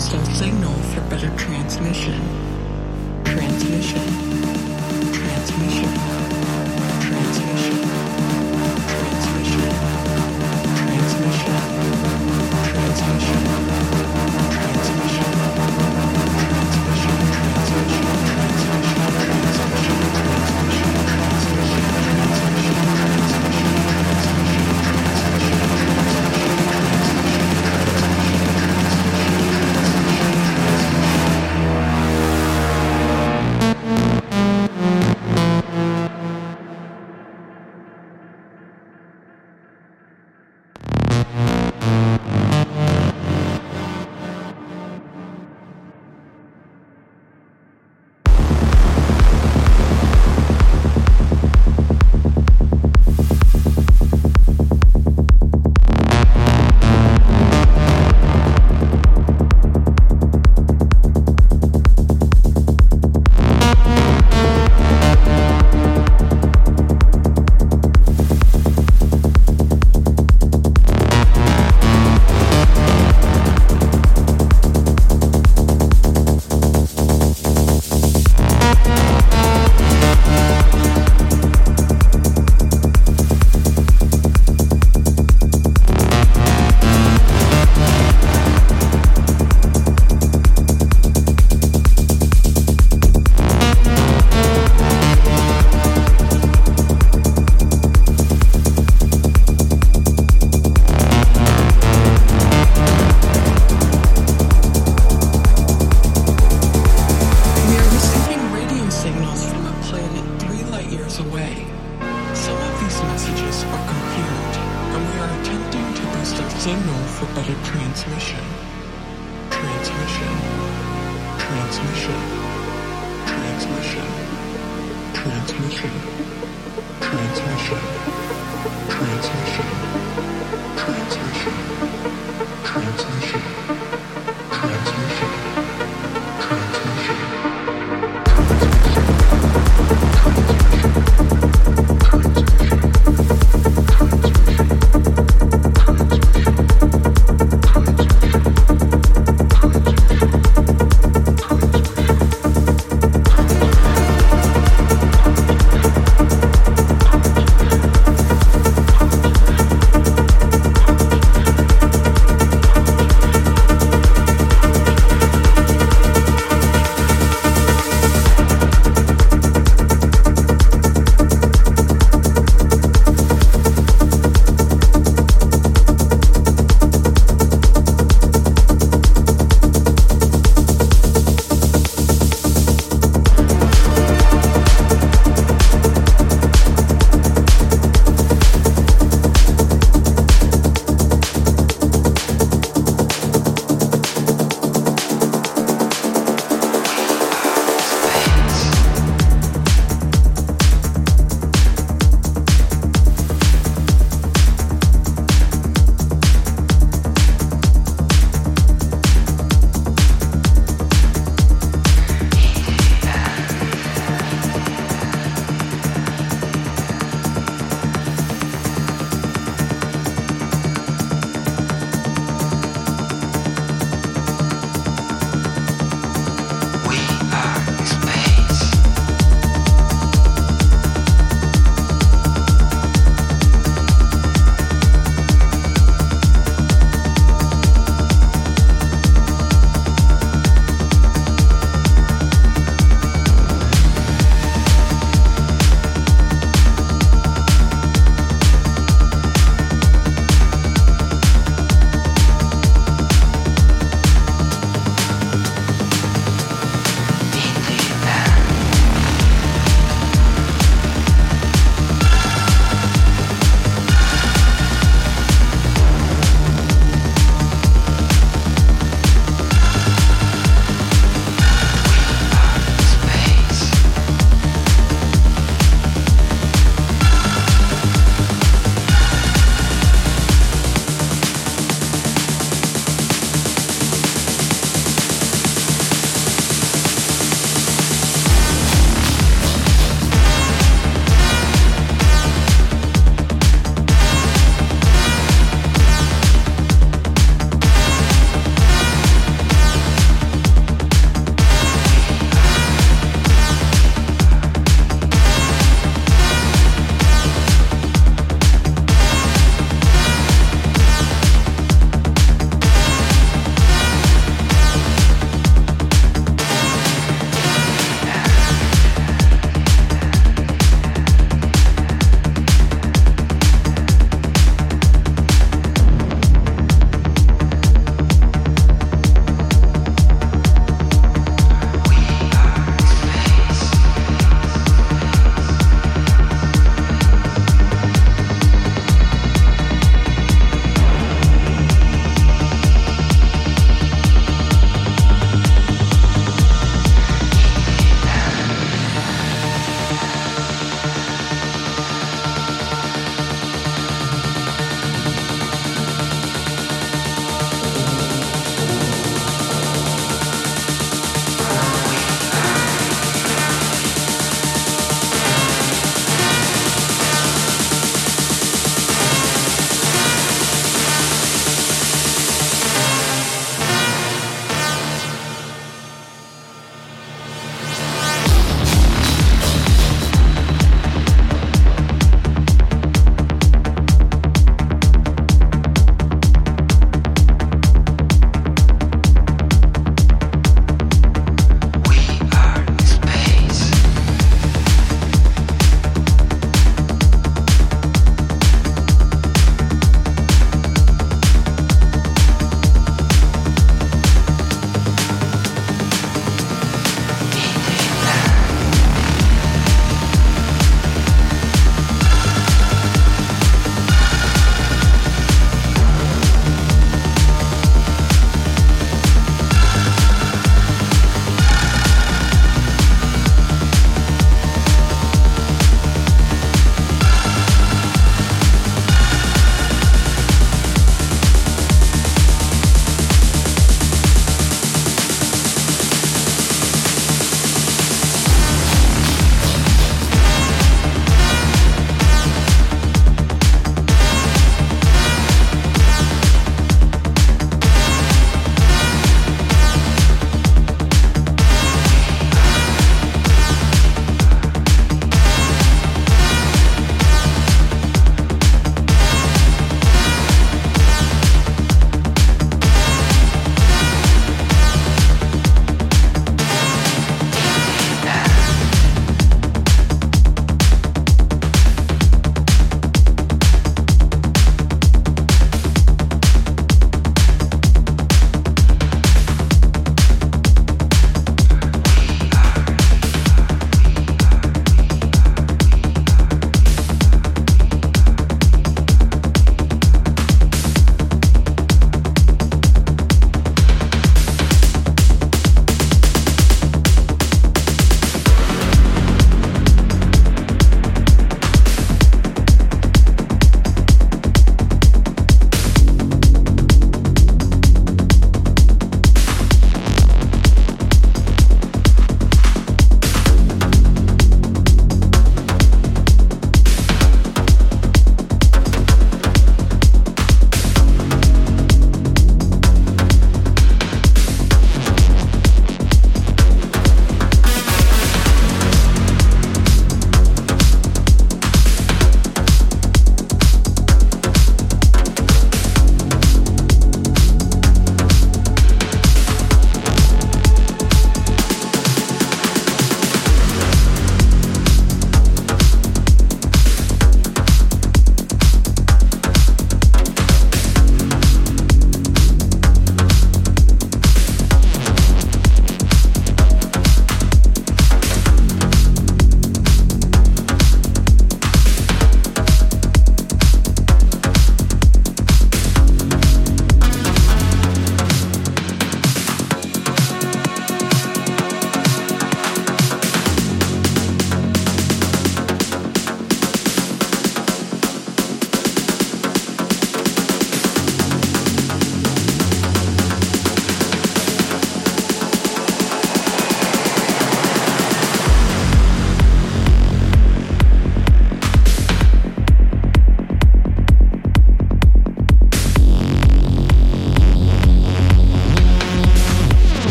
used signal for better transmission. Transmission. Transmission.